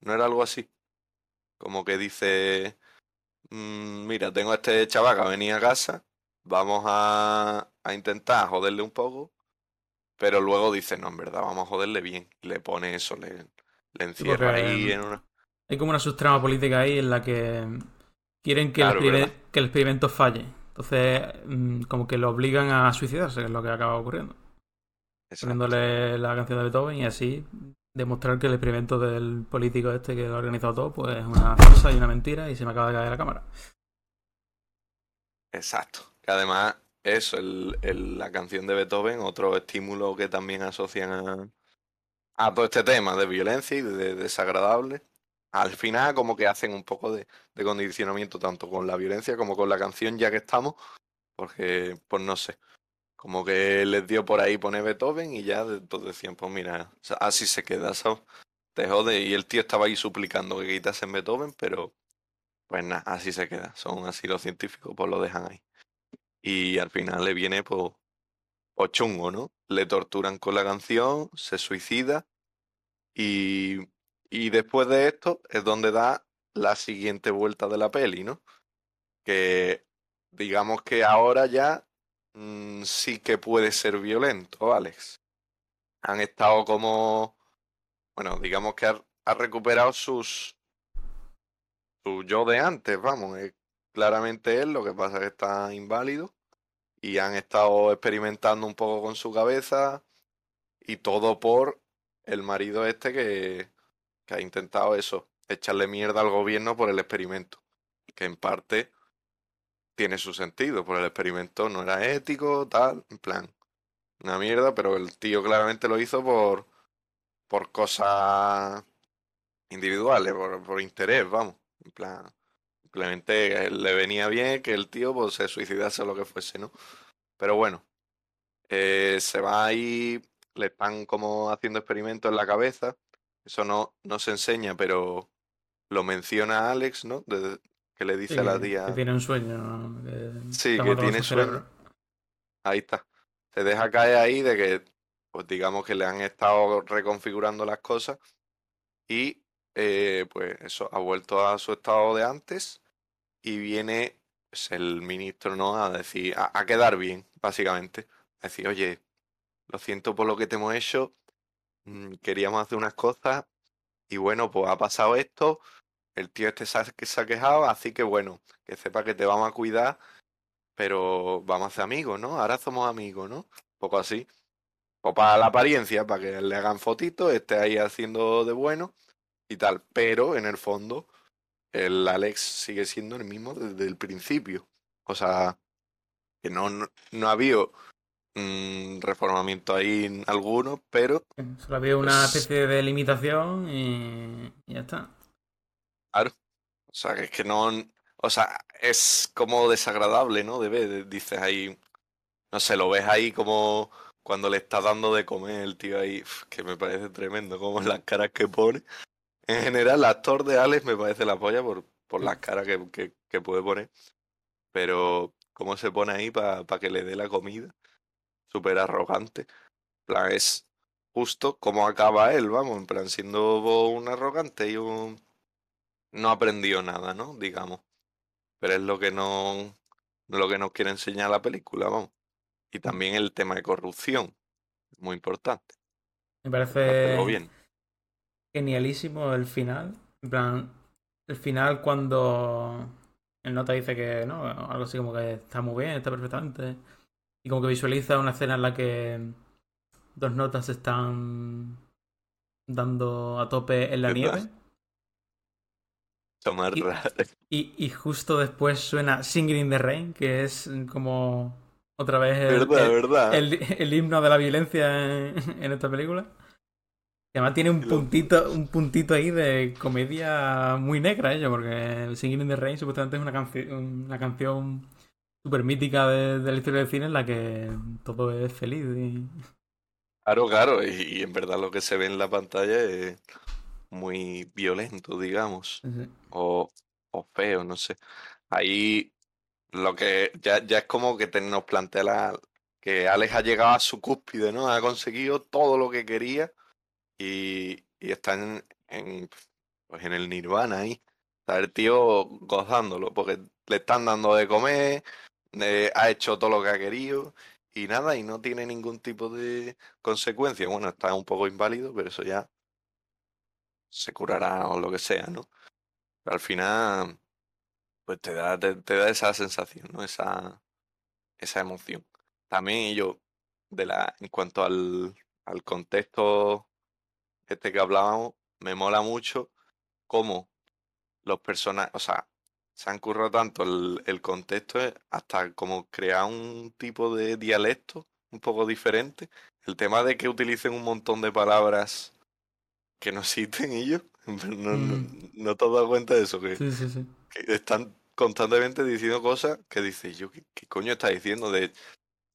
¿No era algo así? Como que dice, "Mm, mira, tengo a este chaval que venido a casa, vamos a, a intentar joderle un poco, pero luego dice, no, en verdad vamos a joderle bien. Le pone eso, le, le encierra ahí en una... Hay como una subtrama política ahí en la que quieren que, Claro, el, experime- ¿verdad? que el experimento falle. Entonces, mm, como que lo obligan a suicidarse, que es lo que acaba ocurriendo. Exacto. Poniéndole la canción de Beethoven y así demostrar que el experimento del político este que lo ha organizado todo, pues es una farsa y una mentira y se me acaba de caer la cámara. Exacto. Que además, eso, el, el- la canción de Beethoven, otro estímulo que también asocian a, a todo este tema de violencia y de desagradable. Al final, como que hacen un poco de, de condicionamiento tanto con la violencia como con la canción, ya que estamos, porque, pues no sé, como que les dio por ahí poner Beethoven y ya decían, pues mira, o así se queda. Te jode. Y el tío estaba ahí suplicando que quitasen Beethoven, pero pues nada, así se queda. Son así los científicos, pues lo dejan ahí. Y al final le viene, pues, pues chungo, ¿no? Le torturan con la canción, se suicida y, y después de esto es donde da la siguiente vuelta de la peli, ¿no? Que digamos que ahora ya mm, sí que puede ser violento, Alex. Han estado como, bueno, digamos que ha, recuperado sus, su yo de antes, vamos, es claramente él, lo que pasa es que está inválido y han estado experimentando un poco con su cabeza y todo por el marido este que, que ha intentado eso, echarle mierda al gobierno por el experimento, que en parte tiene su sentido, por el experimento no era ético, tal, en plan, una mierda, pero el tío claramente lo hizo por, por cosas individuales, por, por interés, vamos, en plan, simplemente le venía bien que el tío pues, se suicidase o lo que fuese, ¿no? Pero bueno, eh, se va ahí, le están como haciendo experimentos en la cabeza, eso no, no se enseña, pero lo menciona Alex, ¿no? Que le dice Sí, a la tía... que tiene un sueño. ¿no? Que Sí, que tiene su sueño. Ahí está. Se deja caer ahí de que, pues digamos que le han estado reconfigurando las cosas y eh, pues eso, ha vuelto a su estado de antes y viene pues, el ministro, ¿no? A decir, a, quedar bien, básicamente. A decir, oye, lo siento por lo que te hemos hecho, mm, queríamos hacer unas cosas y bueno, pues ha pasado esto, el tío este se ha, se ha quejado, así que bueno, que sepa que te vamos a cuidar, pero vamos a ser amigos, ¿no? Ahora somos amigos, ¿no? Un poco así. O para la apariencia, para que le hagan fotitos, esté ahí haciendo de bueno y tal. Pero en el fondo, el Alex sigue siendo el mismo desde el principio. O sea, que no, no, ha habido un reformamiento ahí alguno, pero... Solo había una pues especie de limitación y, ya está. Claro. O sea, que es que no... O sea, es como desagradable, ¿no? De ver, dices ahí... No sé, lo ves ahí como cuando le está dando de comer el tío ahí, que me parece tremendo, como <laughs> las caras que pone. En general, el actor de Alex me parece la polla por, por las caras que, que, puede poner. Pero cómo se pone ahí para que le dé la comida. Súper arrogante. plan, es justo como acaba él, vamos, en plan, siendo un arrogante y un... No aprendió nada, ¿no? Digamos. Pero es lo que no... Lo que nos quiere enseñar la película, vamos. Y también el tema de corrupción. Muy importante. Me parece... Bien genialísimo el final. En plan, el final cuando el nota dice que, ¿no? Algo así como que está muy bien, está perfectamente. Y como que visualiza una escena en la que dos notas están dando a tope en la nieve. Y, y, justo después suena Singing in the Rain, que es como otra vez el, el, himno de la violencia en esta película. Además tiene un puntito, un puntito ahí de comedia muy negra, ello, porque Singing in the Rain supuestamente es una, canción una canción súper mítica de, la historia del cine en la que todo es feliz. Y... Claro, claro, y, en verdad lo que se ve en la pantalla es muy violento, digamos, O, o, feo, no sé. Ahí lo que ya, ya es como que nos plantea la, que Alex ha llegado a su cúspide, ¿no? Ha conseguido todo lo que quería y, y están en, pues en el nirvana ahí. Está el tío gozándolo, porque le están dando de comer, eh, ha hecho todo lo que ha querido y nada, y no tiene ningún tipo de consecuencia. Bueno, está un poco inválido, pero eso ya se curará o lo que sea, ¿no? Pero al final, pues te da, te, da esa sensación, ¿no? Esa, esa emoción. También yo, de la, en cuanto al, al contexto este que hablábamos, me mola mucho cómo los personajes, o sea, se han currado tanto el, contexto eh, hasta como crear un tipo de dialecto un poco diferente. El tema de que utilicen un montón de palabras que no existen ellos. <laughs> No, mm. no, te has dado cuenta de eso, que, están constantemente diciendo cosas que dices yo, ¿qué, coño está diciendo? De,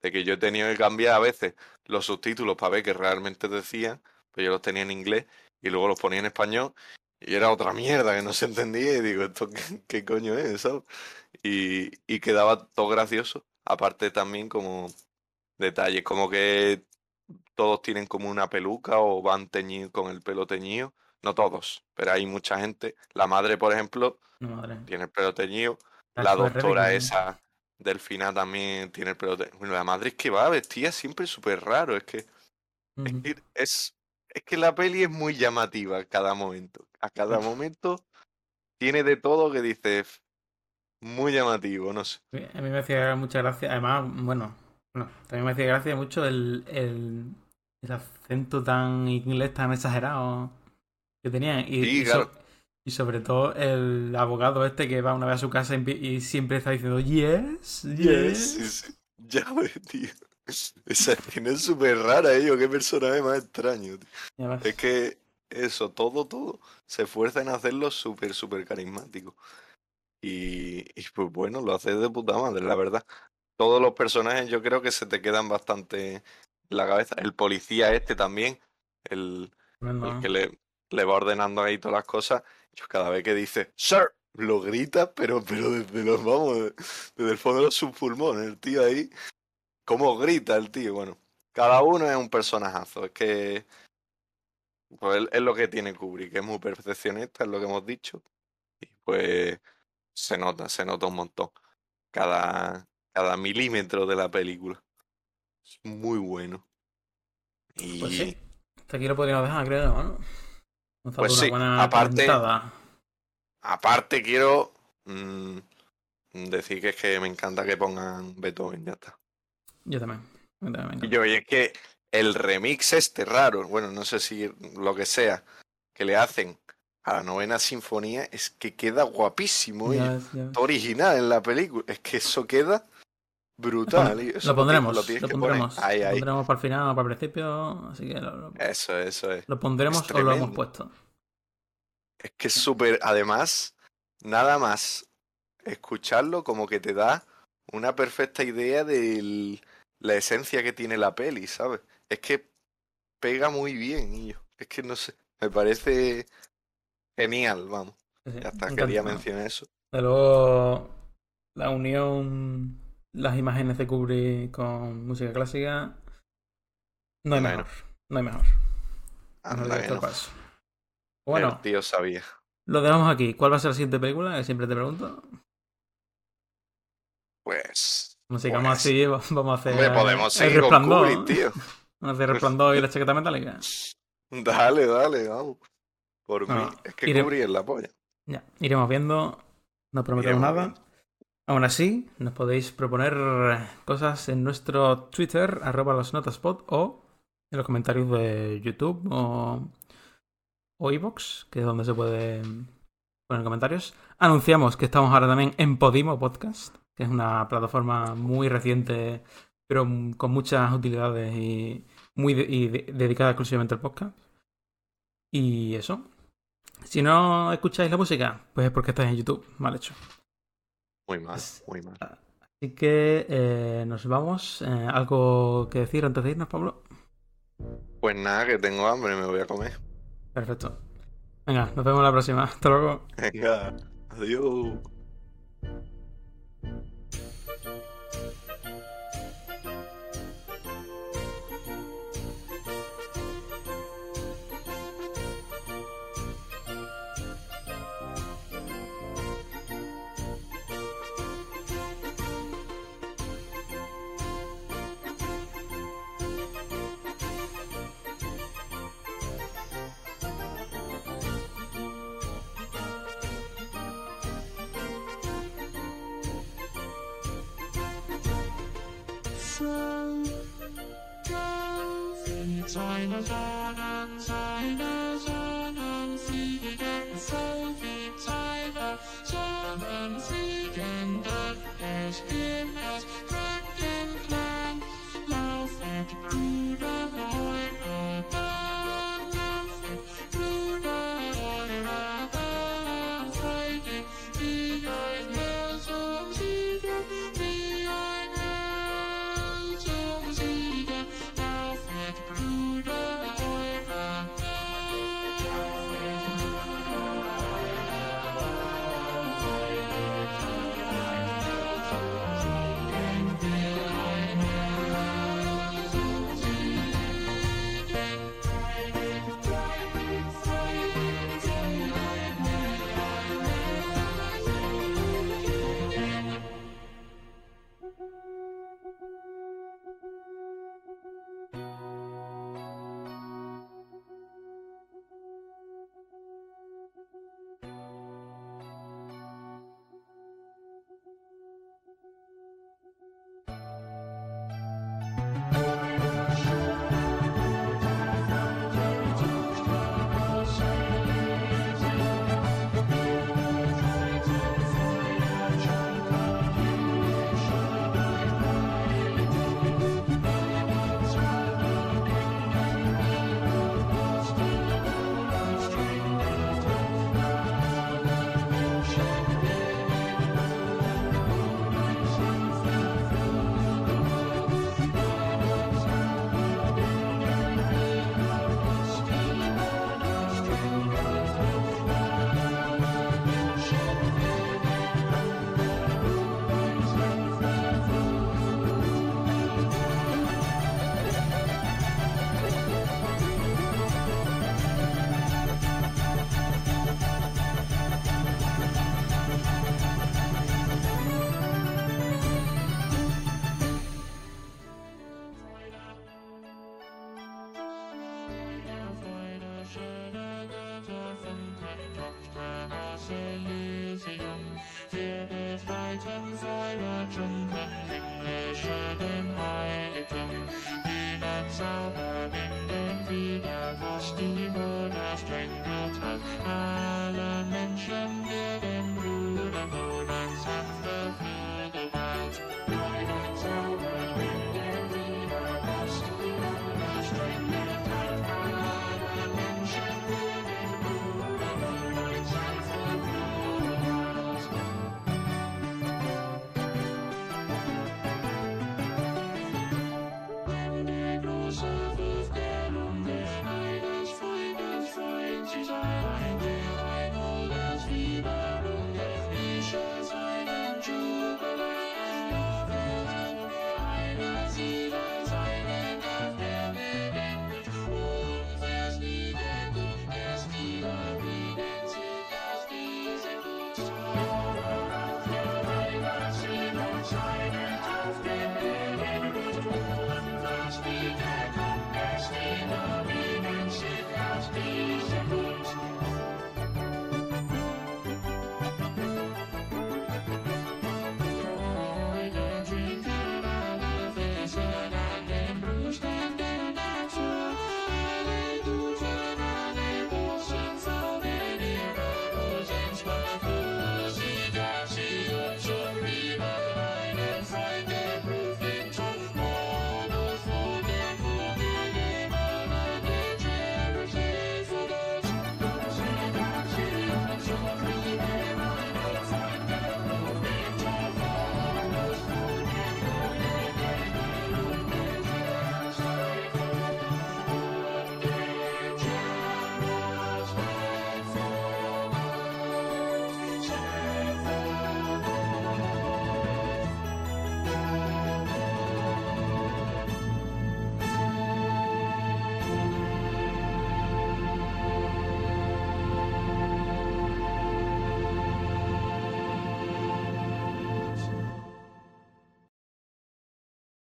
de que yo he tenido que cambiar a veces los subtítulos para ver qué realmente decían pues yo los tenía en inglés y luego los ponía en español y era otra mierda que no se entendía y digo, ¿esto qué, coño es? eso? Y, y quedaba todo gracioso. Aparte también como detalles, como que todos tienen como una peluca o van teñidos con el pelo teñido. No todos, pero hay mucha gente. La madre, por ejemplo, tiene el pelo teñido. La, doctora esa Delfina también tiene el pelo teñido. Bueno, la madre es que va vestida siempre súper raro. Es que es, es que la peli es muy llamativa a cada momento. A cada <laughs> momento tiene de todo que dices muy llamativo, no sé. A mí me hacía mucha gracia, además, bueno, también me hacía gracia mucho el, el, acento tan inglés tan exagerado que tenía. Y, y, sobre todo el abogado este que va una vez a su casa y, siempre está diciendo yes, yes. Ya ves, tío. Esa escena es súper rara, ello. Qué personaje más extraño. Es que eso, todo, todo, se esfuerza en hacerlo súper, súper carismático. Y, pues bueno, lo hace de puta madre, la verdad. Todos los personajes yo creo que se te quedan bastante en la cabeza. El policía este también, el, que le, le, va ordenando ahí todas las cosas. Yo cada vez que dice, Sir, lo grita, pero, pero desde los, vamos, desde el fondo de sus pulmones, el tío ahí cómo grita el tío. Bueno, cada uno es un personajazo. Es que Pues es lo que tiene Kubrick, es muy perfeccionista, es lo que hemos dicho. Y pues se nota, se nota un montón. Cada, cada milímetro de la película. Es muy bueno. Y Pues sí. Hasta aquí lo podríamos dejar, creo, ¿no? Nos Pues sí, aparte- aparte quiero mm, decir que es que me encanta que pongan Beethoven, ya está. Yo también. Yo también. Y yo, y es que el remix este raro, bueno, no sé si lo que sea, que le hacen a la novena sinfonía, es que queda guapísimo. Y original en la película. Es que eso queda brutal. Lo pondremos, lo lo pondremos. Ahí, Lo ahí. pondremos para el final o para el principio, así que lo, lo- Eso, eso es. lo pondremos Es o lo hemos puesto. Es que es súper. Además, nada más escucharlo, como que te da una perfecta idea de la esencia que tiene la peli, ¿sabes? Es que pega muy bien, y yo. Es que no sé. Me parece genial, vamos. Sí, está, me quería mencionar eso. De luego, la unión, las imágenes de Kubrick con música clásica, no hay Bueno. mejor. No hay mejor. Que no. Bueno, El tío sabía. lo dejamos aquí. ¿Cuál va a ser la siguiente película? Que siempre te pregunto. Pues. Como sigamos Pues, así, <laughs> va- vamos a hacer Hombre, podemos el seguir con resplandor. Kubrick, tío. Vamos a hacer resplandor y la chaqueta metálica. <laughs> Dale, dale, vamos. Por No, mí. Es que iré- Kubrick es la polla. Ya, iremos viendo. No prometemos Iremos nada. Aún así, nos podéis proponer cosas en nuestro Twitter, arroba los o en los comentarios de YouTube o, o iVoox, que es donde se puede poner comentarios. Anunciamos que estamos ahora también en Podimo Podcast, que es una plataforma muy reciente, pero con muchas utilidades y muy dedicada exclusivamente al podcast. Y eso. Si no escucháis la música, pues es porque estáis en YouTube. Mal hecho. Muy mal, muy mal. Así que eh, nos vamos. Eh, ¿Algo que decir antes de irnos, Pablo? Pues nada, que tengo hambre, me voy a comer. Perfecto. Venga, nos vemos la próxima. <laughs> Hasta luego. Venga, adiós.